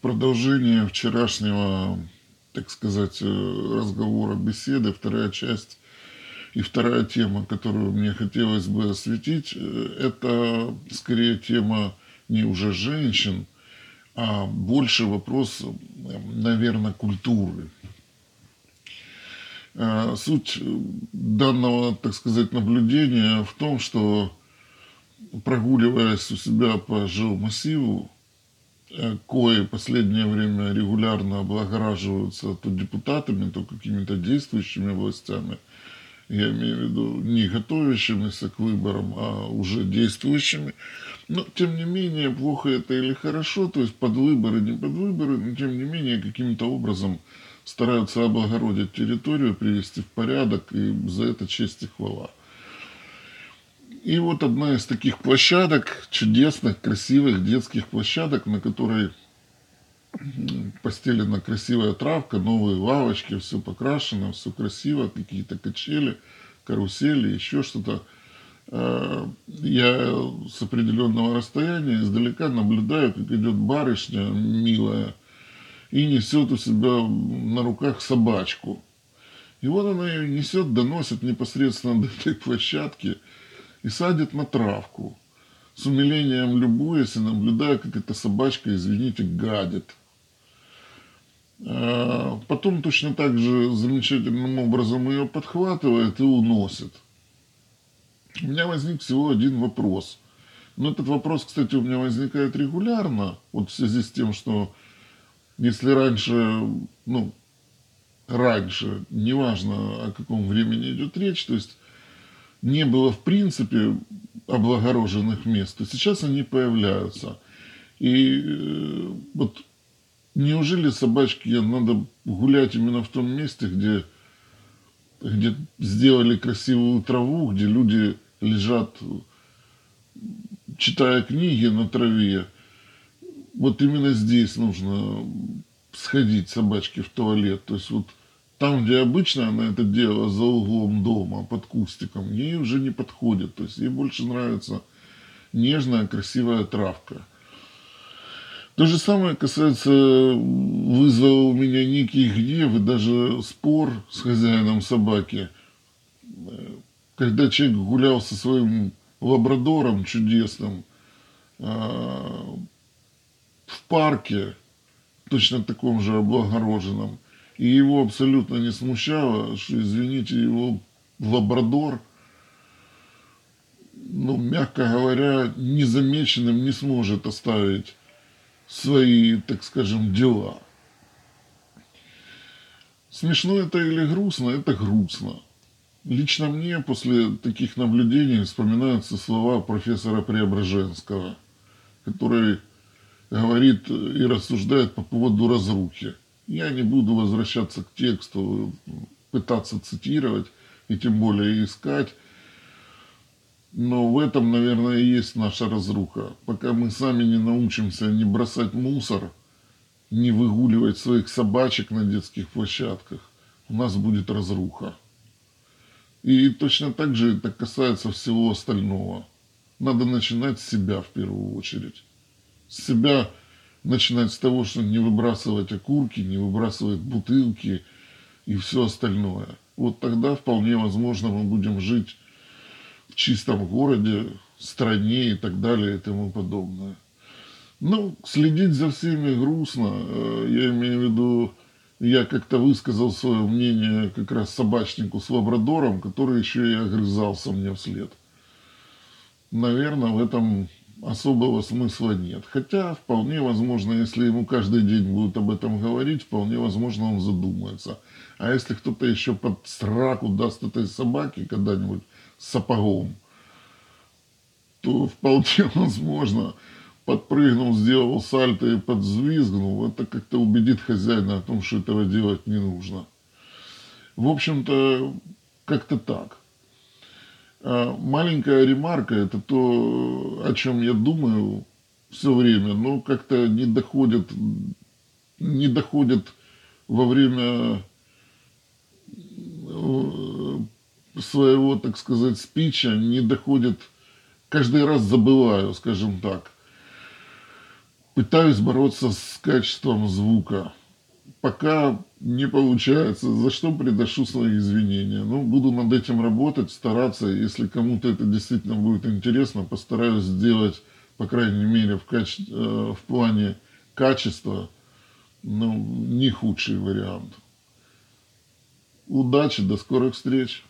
продолжение вчерашнего, так сказать, э, разговора, беседы, вторая часть и вторая тема, которую мне хотелось бы осветить, э, это скорее тема не уже женщин, а больше вопрос, наверное, культуры. Э, суть данного, так сказать, наблюдения в том, что прогуливаясь у себя по жилмассиву, Э, кое последнее время регулярно облагораживаются то депутатами, то какими-то действующими властями, я имею в виду не готовящимися к выборам, а уже действующими. Но, тем не менее, плохо это или хорошо, то есть под выборы, не под выборы, но, тем не менее, каким-то образом стараются облагородить территорию, привести в порядок, и за это честь и хвала. И вот одна из таких площадок, чудесных, красивых детских площадок, на которой постелена красивая травка, новые лавочки, все покрашено, все красиво, какие-то качели, карусели, еще что-то. Э, я с определенного расстояния издалека наблюдаю, как идет барышня милая и несет у себя на руках собачку. И вот она ее несет, доносит непосредственно до этой площадки – и садит на травку, с умилением любуясь и наблюдая, как эта собачка, извините, гадит. А потом точно так же замечательным образом ее подхватывает и уносит. У меня возник всего один вопрос. Но этот вопрос, кстати, у меня возникает регулярно, вот в связи с тем, что если раньше, ну, раньше, неважно о каком времени идет речь, то есть не было в принципе облагороженных мест, то сейчас они появляются. И э, вот неужели собачке надо гулять именно в том месте, где, где сделали красивую траву, где люди лежат, читая книги на траве. Вот именно здесь нужно сходить собачке в туалет. То есть вот там, где обычно она это делала за углом дома, под кустиком, ей уже не подходит. То есть ей больше нравится нежная, красивая травка. То же самое касается, вызвало у меня некий гнев и даже спор с хозяином собаки. Когда человек гулял со своим лабрадором чудесным а, в парке, точно таком же облагороженном, и его абсолютно не смущало, что, извините, его лабрадор, ну, мягко говоря, незамеченным не сможет оставить свои, так скажем, дела. Смешно это или грустно? Это грустно. Лично мне после таких наблюдений вспоминаются слова профессора Преображенского, который говорит и рассуждает по поводу разрухи. Я не буду возвращаться к тексту, пытаться цитировать и тем более искать. Но в этом, наверное, и есть наша разруха. Пока мы сами не научимся не бросать мусор, не выгуливать своих собачек на детских площадках, у нас будет разруха. И точно так же это касается всего остального. Надо начинать с себя в первую очередь. С себя начинать с того, что не выбрасывать окурки, не выбрасывать бутылки и все остальное. Вот тогда вполне возможно мы будем жить в чистом городе, стране и так далее и тому подобное. Ну, следить за всеми грустно. Э, я имею в виду, я как-то высказал свое мнение как раз собачнику с лабрадором, который еще и огрызался мне вслед. Наверное, в этом особого смысла нет. Хотя, вполне возможно, если ему каждый день будут об этом говорить, вполне возможно, он задумается. А если кто-то еще под сраку даст этой собаке когда-нибудь сапогом, то вполне возможно, подпрыгнул, сделал сальто и подзвизгнул, это как-то убедит хозяина о том, что этого делать не нужно. В общем-то, как-то так. А, маленькая ремарка – это то, о чем я думаю все время, но как-то не доходит, не доходит во время э, своего, так сказать, спича, не доходит, каждый раз забываю, скажем так. Пытаюсь бороться с качеством звука. Пока не получается, за что приношу свои извинения. Ну, буду над этим работать, стараться. Если кому-то это действительно будет интересно, постараюсь сделать, по крайней мере, в, каче... э, в плане качества, ну, не худший вариант. Удачи, до скорых встреч!